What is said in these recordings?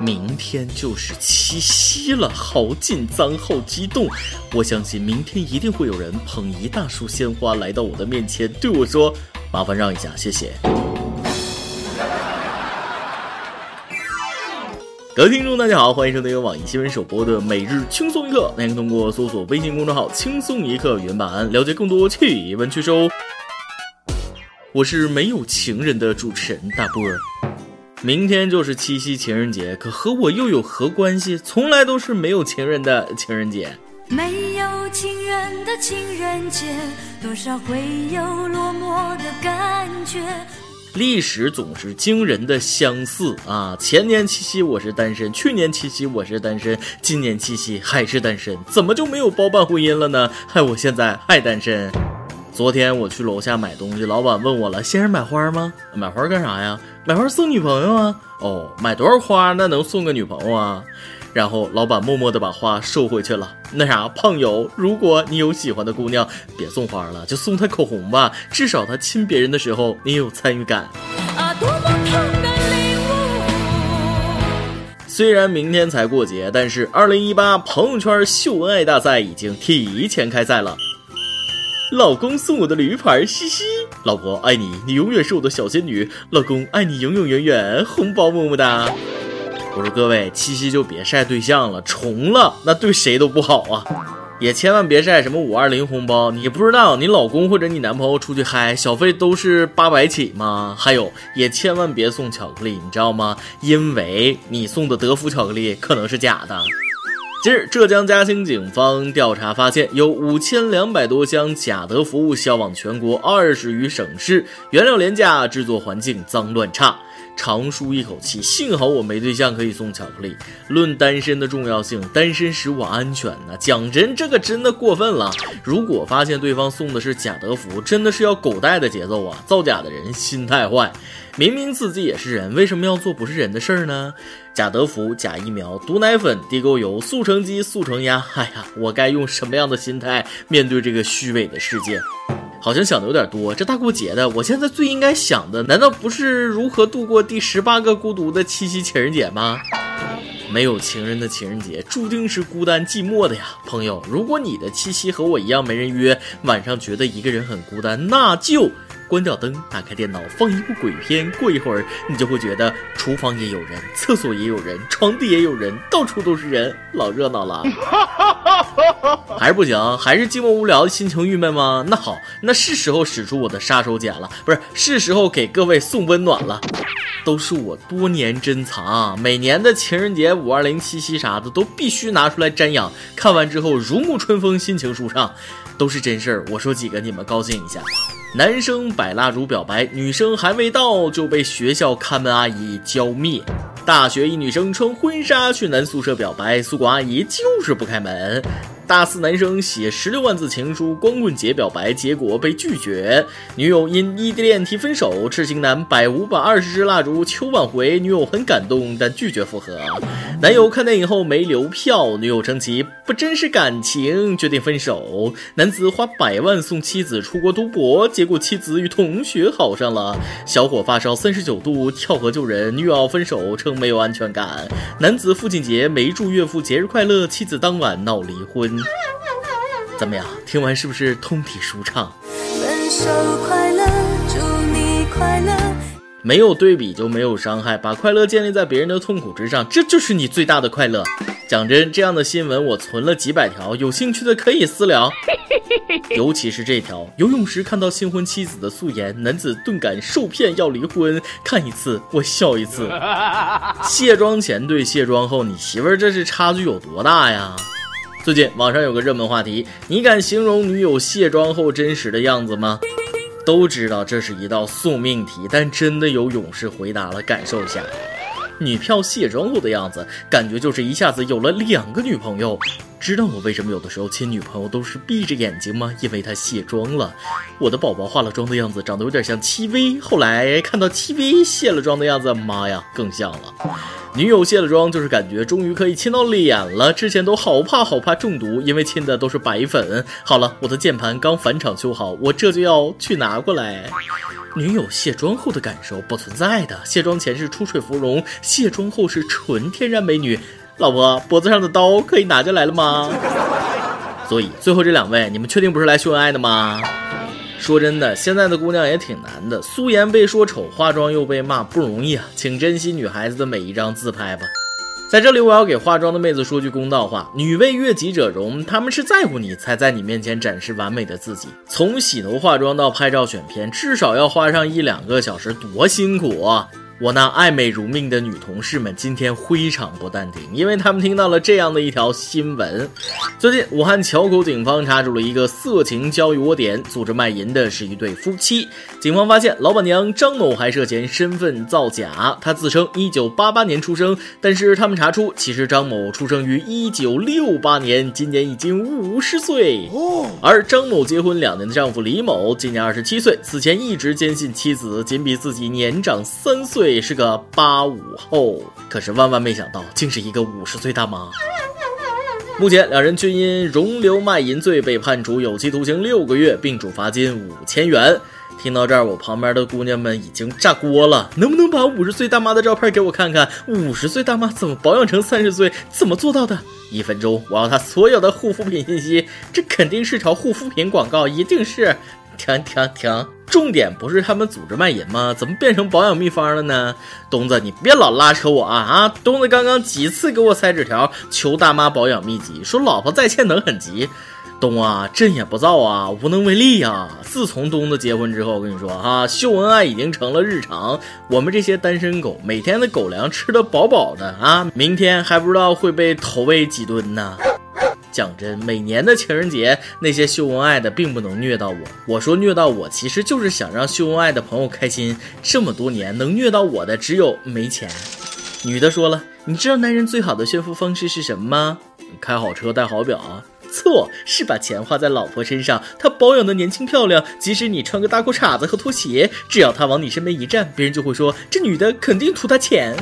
明天就是七夕了，好紧张，好激动！我相信明天一定会有人捧一大束鲜花来到我的面前，对我说：“麻烦让一下，谢谢。”各位听众，大家好，欢迎收听由网易新闻首播的《每日轻松一刻》，您可以通过搜索微信公众号“轻松一刻”原版了解更多趣闻趣事哦。我是没有情人的主持人大波儿。明天就是七夕情人节，可和我又有何关系？从来都是没有情人的情人节。没有情人的情人节，多少会有落寞的感觉。历史总是惊人的相似啊！前年七夕我是单身，去年七夕我是单身，今年七夕还是单身，怎么就没有包办婚姻了呢？害我现在还单身。昨天我去楼下买东西，老板问我了：“先生买花吗？买花干啥呀？买花送女朋友啊？哦，买多少花那能送个女朋友啊？”然后老板默默的把花收回去了。那啥，胖友，如果你有喜欢的姑娘，别送花了，就送她口红吧，至少她亲别人的时候你有参与感。啊，多么的礼物！虽然明天才过节，但是二零一八朋友圈秀恩爱大赛已经提前开赛了。老公送我的驴牌，嘻嘻。老婆爱你，你永远是我的小仙女。老公爱你，永永远远。红包么么哒。我说各位，七夕就别晒对象了，重了那对谁都不好啊。也千万别晒什么五二零红包，你不知道你老公或者你男朋友出去嗨，小费都是八百起吗？还有，也千万别送巧克力，你知道吗？因为你送的德芙巧克力可能是假的。近日，浙江嘉兴警方调查发现，有五千两百多箱假德芙销往全国二十余省市，原料廉价，制作环境脏乱差。长舒一口气，幸好我没对象可以送巧克力。论单身的重要性，单身使我安全呢。讲真，这个真的过分了。如果发现对方送的是假德芙，真的是要狗带的节奏啊！造假的人心态坏，明明自己也是人，为什么要做不是人的事儿呢？假德芙、假疫苗、毒奶粉、地沟油、速成鸡、速成鸭，哎呀，我该用什么样的心态面对这个虚伪的世界？好像想的有点多。这大过节的，我现在最应该想的，难道不是如何度过第十八个孤独的七夕情人节吗？没有情人的情人节，注定是孤单寂寞的呀，朋友。如果你的七夕和我一样没人约，晚上觉得一个人很孤单，那就。关掉灯，打开电脑，放一部鬼片。过一会儿，你就会觉得厨房也有人，厕所也有人，床底也有人，到处都是人，老热闹了。还是不行，还是寂寞无聊，心情郁闷吗？那好，那是时候使出我的杀手锏了，不是，是时候给各位送温暖了。都是我多年珍藏，每年的情人节、五二零、七夕啥的，都必须拿出来瞻仰。看完之后如沐春风，心情舒畅，都是真事儿。我说几个，你们高兴一下。男生摆蜡烛表白，女生还未到就被学校看门阿姨浇灭。大学一女生穿婚纱去男宿舍表白，宿管阿姨就是不开门。大四男生写十六万字情书，光棍节表白，结果被拒绝。女友因异地恋提分手，痴情男摆五百二十支蜡烛求挽回，女友很感动，但拒绝复合。男友看电影后没留票，女友称其不真实感情，决定分手。男子花百万送妻子出国读博，结果妻子与同学好上了。小伙发烧三十九度跳河救人，女友分手称没有安全感。男子父亲节没祝岳父节日快乐，妻子当晚闹离婚。怎么样？听完是不是通体舒畅？分手快乐，祝你快乐。没有对比就没有伤害，把快乐建立在别人的痛苦之上，这就是你最大的快乐。讲真，这样的新闻我存了几百条，有兴趣的可以私聊。尤其是这条：游泳时看到新婚妻子的素颜，男子顿感受骗要离婚。看一次我笑一次。卸妆前对卸妆后，你媳妇儿这是差距有多大呀？最近网上有个热门话题，你敢形容女友卸妆后真实的样子吗？都知道这是一道送命题，但真的有勇士回答了，感受一下。女票卸妆后的样子，感觉就是一下子有了两个女朋友。知道我为什么有的时候亲女朋友都是闭着眼睛吗？因为她卸妆了。我的宝宝化了妆的样子长得有点像戚薇，后来看到戚薇卸了妆的样子，妈呀，更像了。女友卸了妆，就是感觉终于可以亲到脸了。之前都好怕好怕中毒，因为亲的都是白粉。好了，我的键盘刚返厂修好，我这就要去拿过来。女友卸妆后的感受不存在的，卸妆前是出水芙蓉，卸妆后是纯天然美女。老婆，脖子上的刀可以拿下来了吗？所以最后这两位，你们确定不是来秀恩爱的吗？说真的，现在的姑娘也挺难的，素颜被说丑，化妆又被骂，不容易啊！请珍惜女孩子的每一张自拍吧。在这里，我要给化妆的妹子说句公道话：女为悦己者容，她们是在乎你才在你面前展示完美的自己。从洗头化妆到拍照选片，至少要花上一两个小时，多辛苦啊！我那爱美如命的女同事们今天非常不淡定，因为他们听到了这样的一条新闻：最近，武汉硚口警方查处了一个色情交易窝点，组织卖淫的是一对夫妻。警方发现，老板娘张某还涉嫌身份造假。她自称1988年出生，但是他们查出，其实张某出生于1968年，今年已经五十岁。而张某结婚两年的丈夫李某今年二十七岁，此前一直坚信妻子仅比自己年长三岁。也是个八五后，可是万万没想到，竟是一个五十岁大妈。目前两人均因容留卖淫罪被判处有期徒刑六个月，并处罚金五千元。听到这儿，我旁边的姑娘们已经炸锅了，能不能把五十岁大妈的照片给我看看？五十岁大妈怎么保养成三十岁？怎么做到的？一分钟，我要她所有的护肤品信息。这肯定是条护肤品广告，一定是。停停停！重点不是他们组织卖淫吗？怎么变成保养秘方了呢？东子，你别老拉扯我啊！啊，东子刚刚几次给我塞纸条，求大妈保养秘籍，说老婆在线等很急。东啊，朕也不造啊，无能为力呀。自从东子结婚之后，我跟你说啊，秀恩爱已经成了日常。我们这些单身狗，每天的狗粮吃得饱饱的啊，明天还不知道会被投喂几吨呢。讲真，每年的情人节，那些秀恩爱的并不能虐到我。我说虐到我，其实就是想让秀恩爱的朋友开心。这么多年，能虐到我的只有没钱。女的说了，你知道男人最好的炫富方式是什么吗？开好车，戴好表。错，是把钱花在老婆身上。她保养的年轻漂亮，即使你穿个大裤衩子和拖鞋，只要她往你身边一站，别人就会说这女的肯定图她钱。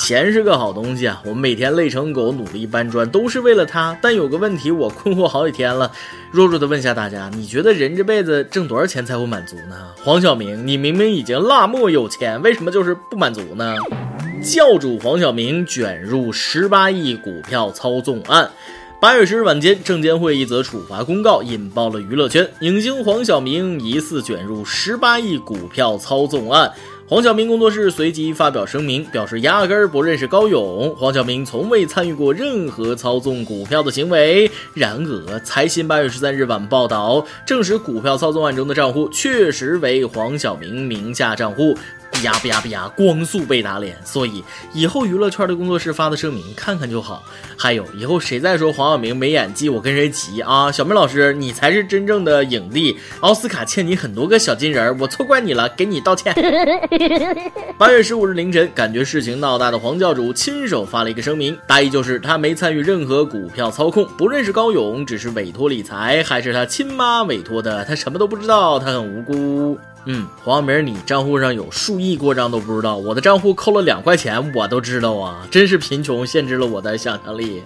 钱是个好东西啊，我每天累成狗，努力搬砖，都是为了它。但有个问题，我困惑好几天了。弱弱的问下大家，你觉得人这辈子挣多少钱才会满足呢？黄晓明，你明明已经辣么有钱，为什么就是不满足呢？教主黄晓明卷入十八亿股票操纵案。八月十日晚间，证监会一则处罚公告引爆了娱乐圈。影星黄晓明疑似卷入十八亿股票操纵案。黄晓明工作室随即发表声明，表示压根儿不认识高勇，黄晓明从未参与过任何操纵股票的行为。然而，财新八月十三日晚报道，证实股票操纵案中的账户确实为黄晓明名下账户。呀不呀不呀，光速被打脸，所以以后娱乐圈的工作室发的声明看看就好。还有以后谁再说黄晓明没演技，我跟谁急啊？小明老师，你才是真正的影帝，奥斯卡欠你很多个小金人，我错怪你了，给你道歉。八月十五日凌晨，感觉事情闹大的黄教主亲手发了一个声明，大意就是他没参与任何股票操控，不认识高勇，只是委托理财，还是他亲妈委托的，他什么都不知道，他很无辜。嗯，黄晓明，你账户上有数亿过账都不知道，我的账户扣了两块钱，我都知道啊！真是贫穷限制了我的想象力。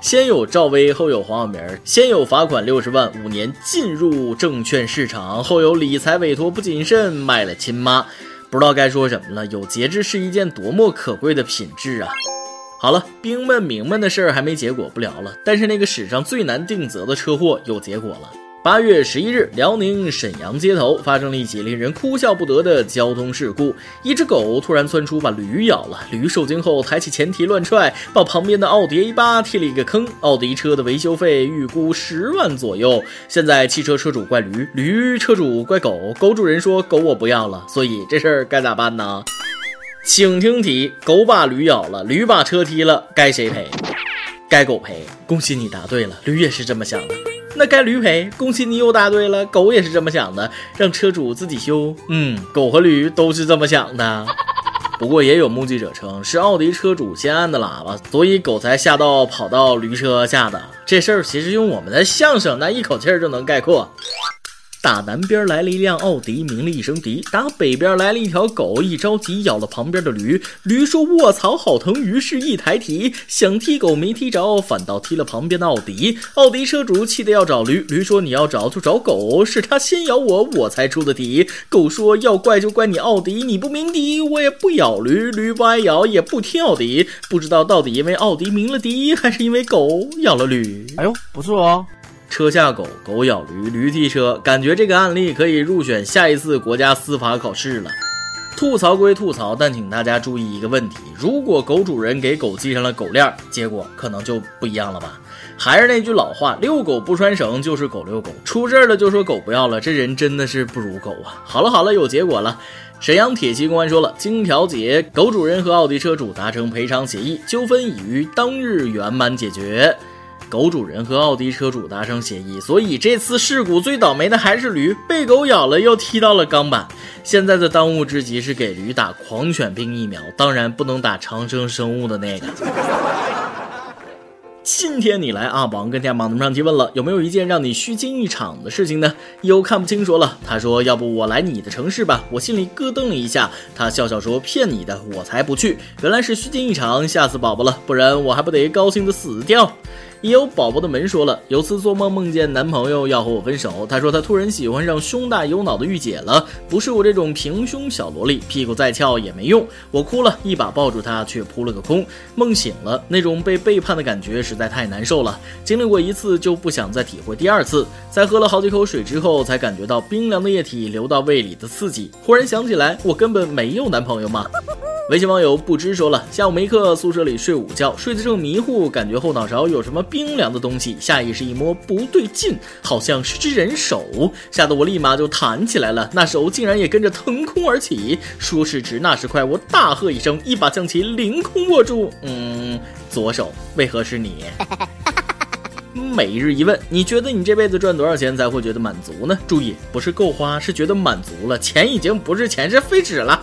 先有赵薇，后有黄晓明，先有罚款六十万，五年进入证券市场，后有理财委托不谨慎卖了亲妈，不知道该说什么了。有节制是一件多么可贵的品质啊！好了，兵们明闷的事儿还没结果，不聊了。但是那个史上最难定责的车祸有结果了。八月十一日，辽宁沈阳街头发生了一起令人哭笑不得的交通事故。一只狗突然窜出，把驴咬了。驴受惊后抬起前蹄乱踹，把旁边的奥迪 A 八踢了一个坑。奥迪车的维修费预估十万左右。现在汽车车主怪驴，驴车主怪狗，狗主人说狗我不要了。所以这事儿该咋办呢？请听题：狗把驴咬了，驴把车踢了，该谁赔？该狗赔。恭喜你答对了，驴也是这么想的。那该驴赔，恭喜你又答对了。狗也是这么想的，让车主自己修。嗯，狗和驴都是这么想的。不过也有目击者称是奥迪车主先按的喇叭，所以狗才吓到跑到驴车下的。这事儿其实用我们的相声那一口气儿就能概括。打南边来了一辆奥迪，鸣了一声笛。打北边来了一条狗，一着急咬了旁边的驴。驴说：“卧槽，好疼！”于是，一抬蹄想踢狗没踢着，反倒踢了旁边的奥迪。奥迪车主气得要找驴，驴说：“你要找就找狗，是他先咬我，我才出的题。”狗说：“要怪就怪你奥迪，你不鸣笛，我也不咬驴。驴不挨咬，也不踢奥迪。不知道到底因为奥迪鸣了笛，还是因为狗咬了驴？哎呦，不错哦。”车下狗，狗咬驴，驴踢车，感觉这个案例可以入选下一次国家司法考试了。吐槽归吐槽，但请大家注意一个问题：如果狗主人给狗系上了狗链，结果可能就不一样了吧？还是那句老话，遛狗不拴绳就是狗遛狗，出事儿了就说狗不要了，这人真的是不如狗啊！好了好了，有结果了。沈阳铁西公安说了，经调解，狗主人和奥迪车主达成赔偿协议，纠纷已于当日圆满解决。狗主人和奥迪车主达成协议，所以这次事故最倒霉的还是驴，被狗咬了又踢到了钢板。现在的当务之急是给驴打狂犬病疫苗，当然不能打长生生物的那个。今天你来阿王跟天榜上提问了，有没有一件让你虚惊一场的事情呢？有看不清说了，他说要不我来你的城市吧，我心里咯噔了一下。他笑笑说骗你的，我才不去。原来是虚惊一场，吓死宝宝了，不然我还不得高兴的死掉。也有宝宝的门说了，有次做梦梦见男朋友要和我分手，他说他突然喜欢上胸大有脑的御姐了，不是我这种平胸小萝莉，屁股再翘也没用。我哭了，一把抱住他，却扑了个空。梦醒了，那种被背叛的感觉实在太难受了，经历过一次就不想再体会第二次。在喝了好几口水之后，才感觉到冰凉的液体流到胃里的刺激，忽然想起来，我根本没有男朋友嘛。微信网友不知说了，下午没课，宿舍里睡午觉，睡得正迷糊，感觉后脑勺有什么冰凉的东西，下意识一摸，不对劲，好像是只人手，吓得我立马就弹起来了，那手竟然也跟着腾空而起。说时迟，那时快，我大喝一声，一把将其凌空握住。嗯，左手为何是你？每日一问，你觉得你这辈子赚多少钱才会觉得满足呢？注意，不是够花，是觉得满足了，钱已经不是钱，是废纸了。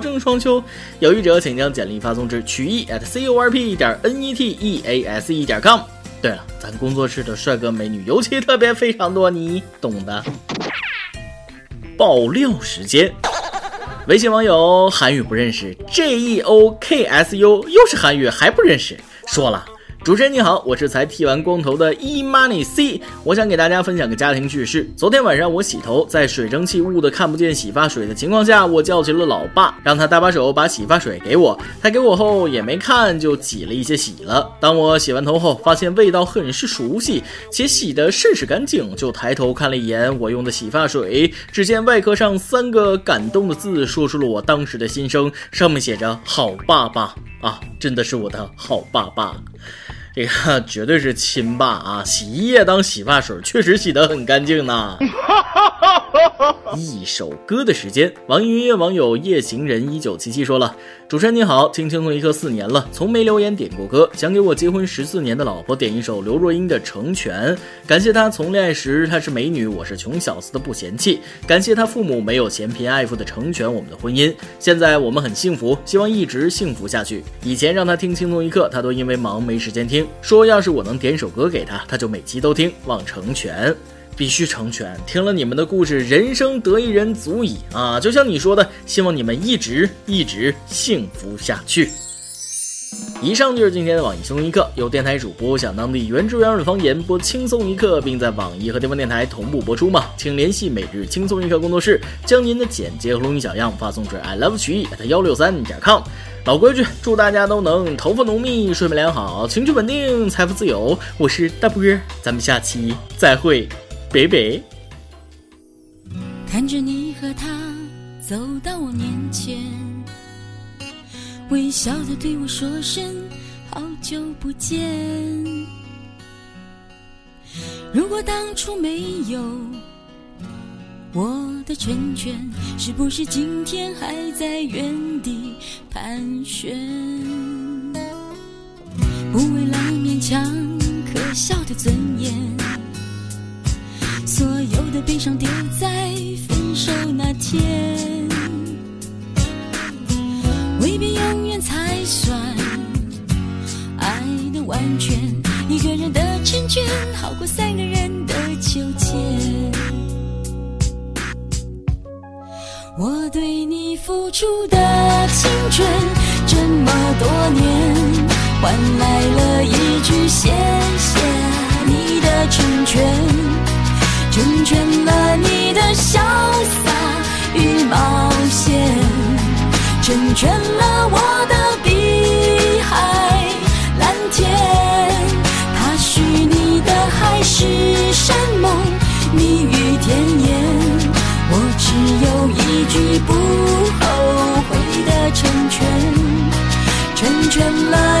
正双休，有意者请将简历发送至曲艺 at c o r p 点 n e t e a s e 点 com。对了，咱工作室的帅哥美女尤其特别非常多，你懂的。爆料时间，微信网友韩语不认识，J E O K S U 又是韩语还不认识，说了。主持人你好，我是才剃完光头的 E Money C，我想给大家分享个家庭趣事。昨天晚上我洗头，在水蒸气雾的看不见洗发水的情况下，我叫起了老爸，让他搭把手把洗发水给我。他给我后也没看，就挤了一些洗了。当我洗完头后，发现味道很是熟悉，且洗得甚是干净，就抬头看了一眼我用的洗发水，只见外壳上三个感动的字，说出了我当时的心声，上面写着“好爸爸”啊，真的是我的好爸爸。这个绝对是亲爸啊！洗衣液当洗发水，确实洗得很干净呢。一首歌的时间，网易云音乐网友夜行人一九七七说了：“主持人你好，听轻松一刻四年了，从没留言点过歌，想给我结婚十四年的老婆点一首刘若英的《成全》，感谢她从恋爱时她是美女，我是穷小子的不嫌弃，感谢她父母没有嫌贫爱富的成全我们的婚姻，现在我们很幸福，希望一直幸福下去。以前让她听轻松一刻，她都因为忙没时间听。”说要是我能点首歌给他，他就每期都听。望成全，必须成全。听了你们的故事，人生得一人足矣啊！就像你说的，希望你们一直一直幸福下去。以上就是今天的网易轻松一刻，由电台主播想当地原汁原味的方言播轻松一刻，并在网易和地方电台同步播出吗？请联系每日轻松一刻工作室，将您的简介和录音小样发送至 i love 曲艺幺六三点 com。老规矩，祝大家都能头发浓密、睡眠良好、情绪稳定、财富自由。我是大波，咱们下期再会，拜拜。看着你和他走到我面前。微笑的对我说声好久不见。如果当初没有我的成全，是不是今天还在原地盘旋？不为了勉强可笑的尊严，的悲伤丢在分手那天。未必永远才算爱的完全，一个人的成全好过三个人的纠结。我对你付出的青春这么多年，换句不后悔的成全，成全了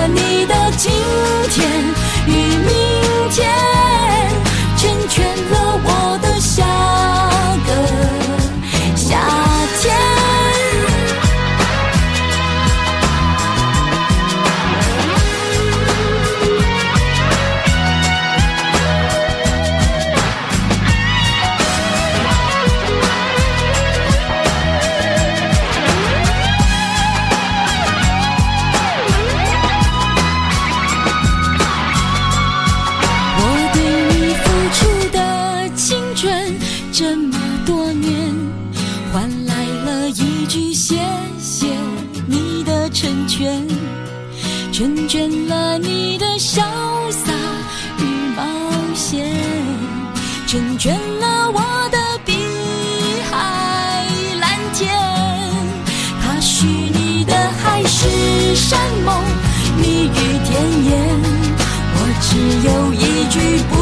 天只有一句不